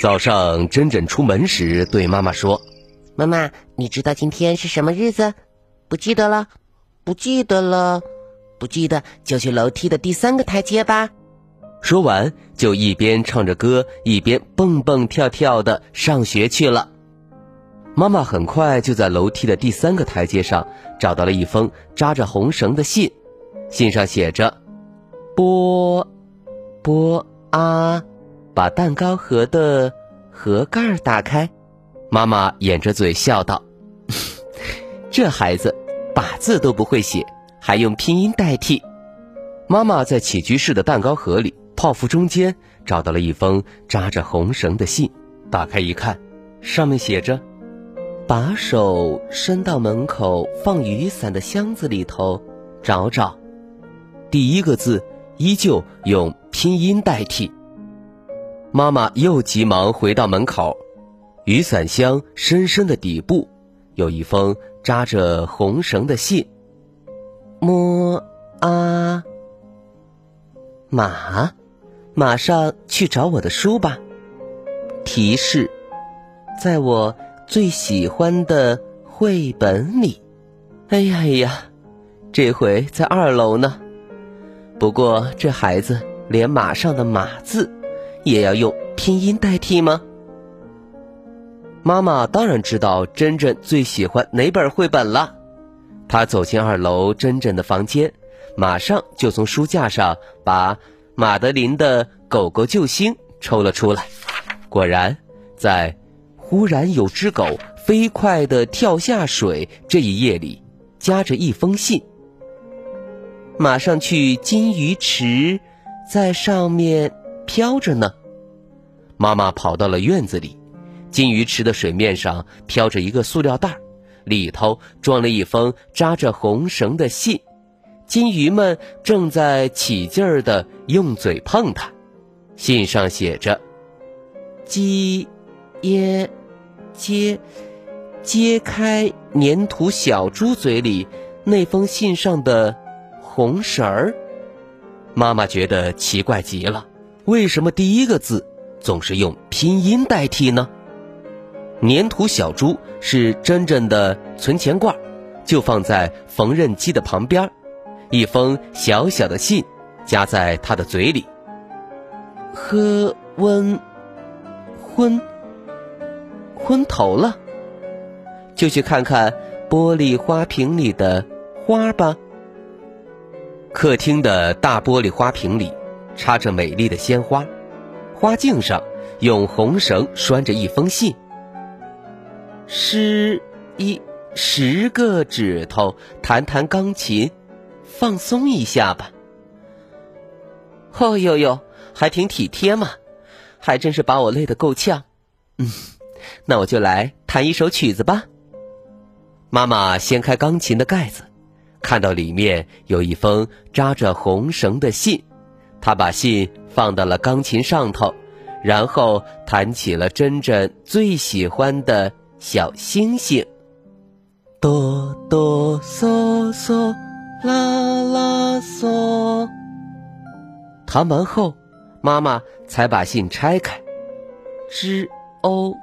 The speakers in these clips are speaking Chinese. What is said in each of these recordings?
早上，珍珍出门时对妈妈说：“妈妈，你知道今天是什么日子？不记得了？不记得了？不记得就去楼梯的第三个台阶吧。”说完，就一边唱着歌，一边蹦蹦跳跳的上学去了。妈妈很快就在楼梯的第三个台阶上找到了一封扎着红绳的信，信上写着：“波，波啊。”把蛋糕盒的盒盖打开，妈妈掩着嘴笑道：“ 这孩子把字都不会写，还用拼音代替。”妈妈在起居室的蛋糕盒里泡芙中间找到了一封扎着红绳的信，打开一看，上面写着：“把手伸到门口放雨伞的箱子里头找找。”第一个字依旧用拼音代替。妈妈又急忙回到门口，雨伞箱深深的底部有一封扎着红绳的信。摸啊，马，马上去找我的书吧。提示，在我最喜欢的绘本里。哎呀哎呀，这回在二楼呢。不过这孩子连马上的“马”字。也要用拼音代替吗？妈妈当然知道珍珍最喜欢哪本绘本了。她走进二楼珍珍的房间，马上就从书架上把马德琳的《狗狗救星》抽了出来。果然，在“忽然有只狗飞快地跳下水”这一页里，夹着一封信。马上去金鱼池，在上面。飘着呢，妈妈跑到了院子里，金鱼池的水面上飘着一个塑料袋，里头装了一封扎着红绳的信，金鱼们正在起劲儿的用嘴碰它。信上写着：“揭耶揭揭开粘土小猪嘴里那封信上的红绳儿。”妈妈觉得奇怪极了。为什么第一个字总是用拼音代替呢？粘土小猪是真正的存钱罐，就放在缝纫机的旁边，一封小小的信夹在他的嘴里。喝温昏昏头了，就去看看玻璃花瓶里的花吧。客厅的大玻璃花瓶里。插着美丽的鲜花，花茎上用红绳拴着一封信。十一十个指头弹弹钢琴，放松一下吧。哦呦呦，还挺体贴嘛，还真是把我累得够呛。嗯，那我就来弹一首曲子吧。妈妈掀开钢琴的盖子，看到里面有一封扎着红绳的信。他把信放到了钢琴上头，然后弹起了珍珍最喜欢的小星星。哆哆嗦嗦，啦啦嗦。弹完后，妈妈才把信拆开。之欧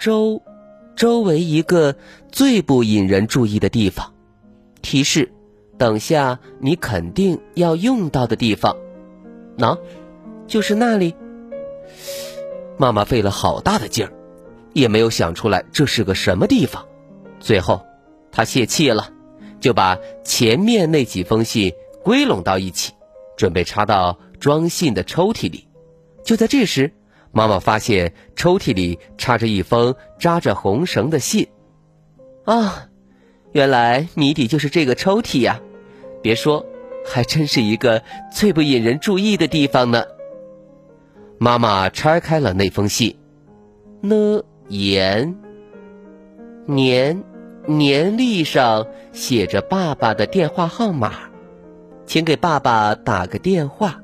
周，周围一个最不引人注意的地方。提示：等下你肯定要用到的地方。喏，就是那里。妈妈费了好大的劲儿，也没有想出来这是个什么地方。最后，她泄气了，就把前面那几封信归拢到一起，准备插到装信的抽屉里。就在这时，妈妈发现抽屉里插着一封扎着红绳的信。啊，原来谜底就是这个抽屉呀！别说。还真是一个最不引人注意的地方呢。妈妈拆开了那封信，呢言年年历上写着爸爸的电话号码，请给爸爸打个电话，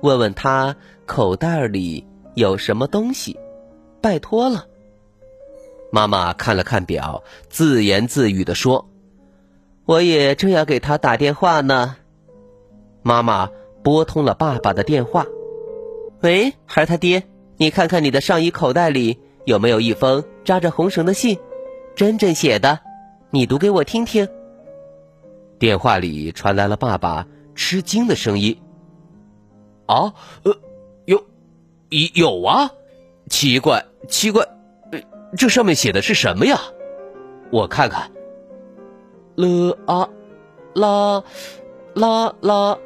问问他口袋里有什么东西，拜托了。妈妈看了看表，自言自语地说：“我也正要给他打电话呢。”妈妈拨通了爸爸的电话：“喂，孩儿他爹，你看看你的上衣口袋里有没有一封扎着红绳的信，真真写的，你读给我听听。”电话里传来了爸爸吃惊的声音：“啊，呃，有，有啊，奇怪，奇怪。”呃这上面写的是什么呀？我看看。了啊，啦，啦啦，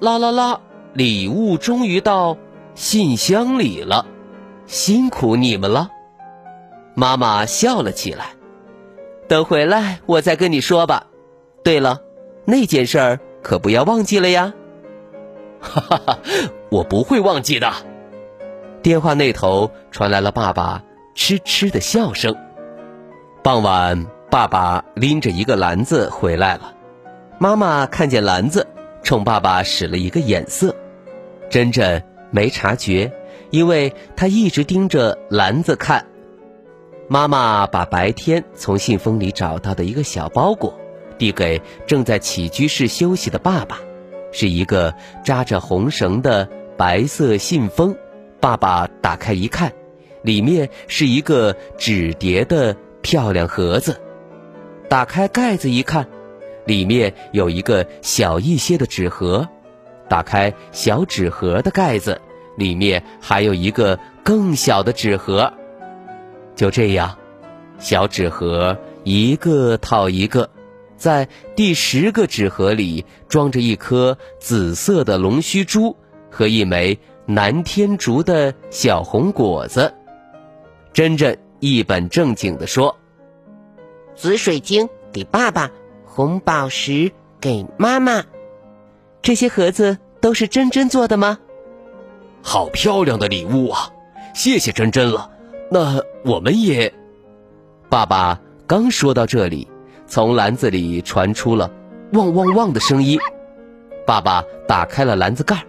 啦啦啦！礼物终于到信箱里了，辛苦你们了。妈妈笑了起来。等回来我再跟你说吧。对了，那件事儿可不要忘记了呀。哈哈哈，我不会忘记的。电话那头传来了爸爸。痴痴的笑声。傍晚，爸爸拎着一个篮子回来了。妈妈看见篮子，冲爸爸使了一个眼色。珍珍没察觉，因为她一直盯着篮子看。妈妈把白天从信封里找到的一个小包裹递给正在起居室休息的爸爸，是一个扎着红绳的白色信封。爸爸打开一看。里面是一个纸叠的漂亮盒子，打开盖子一看，里面有一个小一些的纸盒。打开小纸盒的盖子，里面还有一个更小的纸盒。就这样，小纸盒一个套一个，在第十个纸盒里装着一颗紫色的龙须珠和一枚南天竹的小红果子。珍珍一本正经地说：“紫水晶给爸爸，红宝石给妈妈。这些盒子都是珍珍做的吗？好漂亮的礼物啊！谢谢珍珍了。那我们也……爸爸刚说到这里，从篮子里传出了‘汪汪汪’的声音。爸爸打开了篮子盖，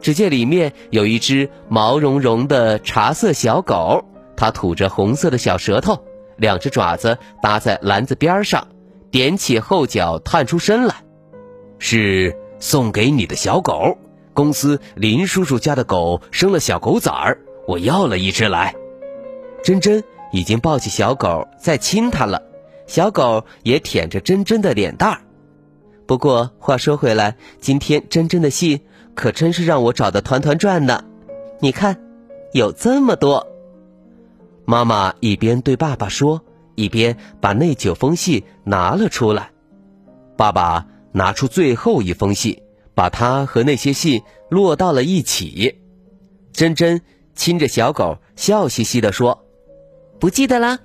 只见里面有一只毛茸茸的茶色小狗。”它吐着红色的小舌头，两只爪子搭在篮子边上，踮起后脚探出身来。是送给你的小狗。公司林叔叔家的狗生了小狗崽儿，我要了一只来。珍珍已经抱起小狗在亲它了，小狗也舔着珍珍的脸蛋儿。不过话说回来，今天珍珍的信可真是让我找的团团转呢。你看，有这么多。妈妈一边对爸爸说，一边把那九封信拿了出来。爸爸拿出最后一封信，把它和那些信摞到了一起。珍珍亲着小狗，笑嘻嘻地说：“不记得了，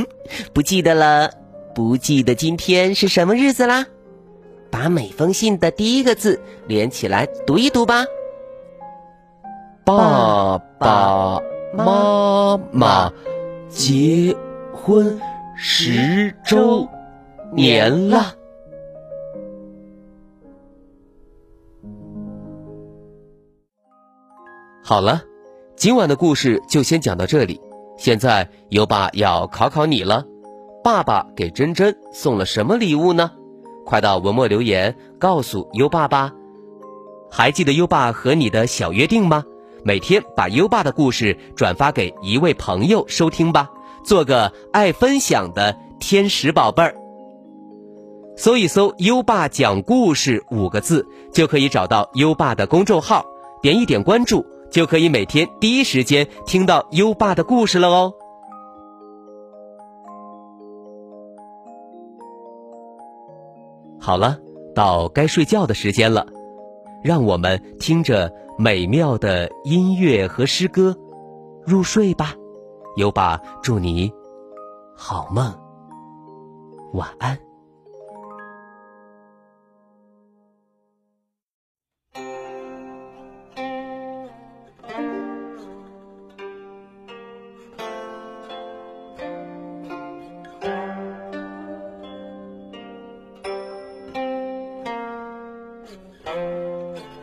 不记得了，不记得今天是什么日子啦？把每封信的第一个字连起来读一读吧。”爸爸。妈妈结婚十周年了。好了，今晚的故事就先讲到这里。现在优爸要考考你了，爸爸给珍珍送了什么礼物呢？快到文末留言告诉优爸吧。还记得优爸和你的小约定吗？每天把优爸的故事转发给一位朋友收听吧，做个爱分享的天使宝贝儿。搜一搜“优爸讲故事”五个字，就可以找到优爸的公众号，点一点关注，就可以每天第一时间听到优爸的故事了哦。好了，到该睡觉的时间了，让我们听着。美妙的音乐和诗歌，入睡吧，有把祝你好梦晚安。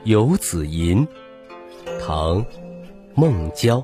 游子吟唐孟郊。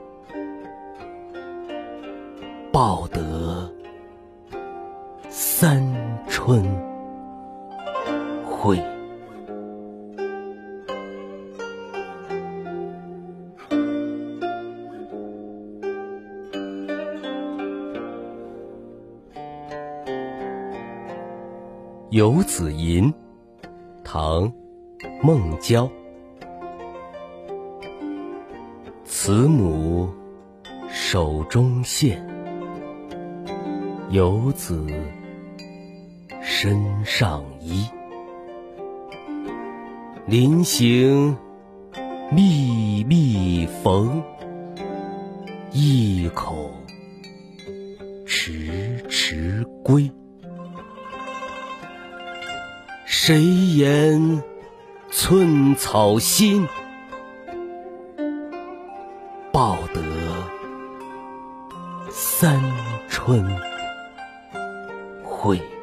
报得三春晖。游子吟，唐·孟郊。慈母手中线，游子身上衣。临行密密缝，意恐迟迟归。谁言寸草心，报得三春会。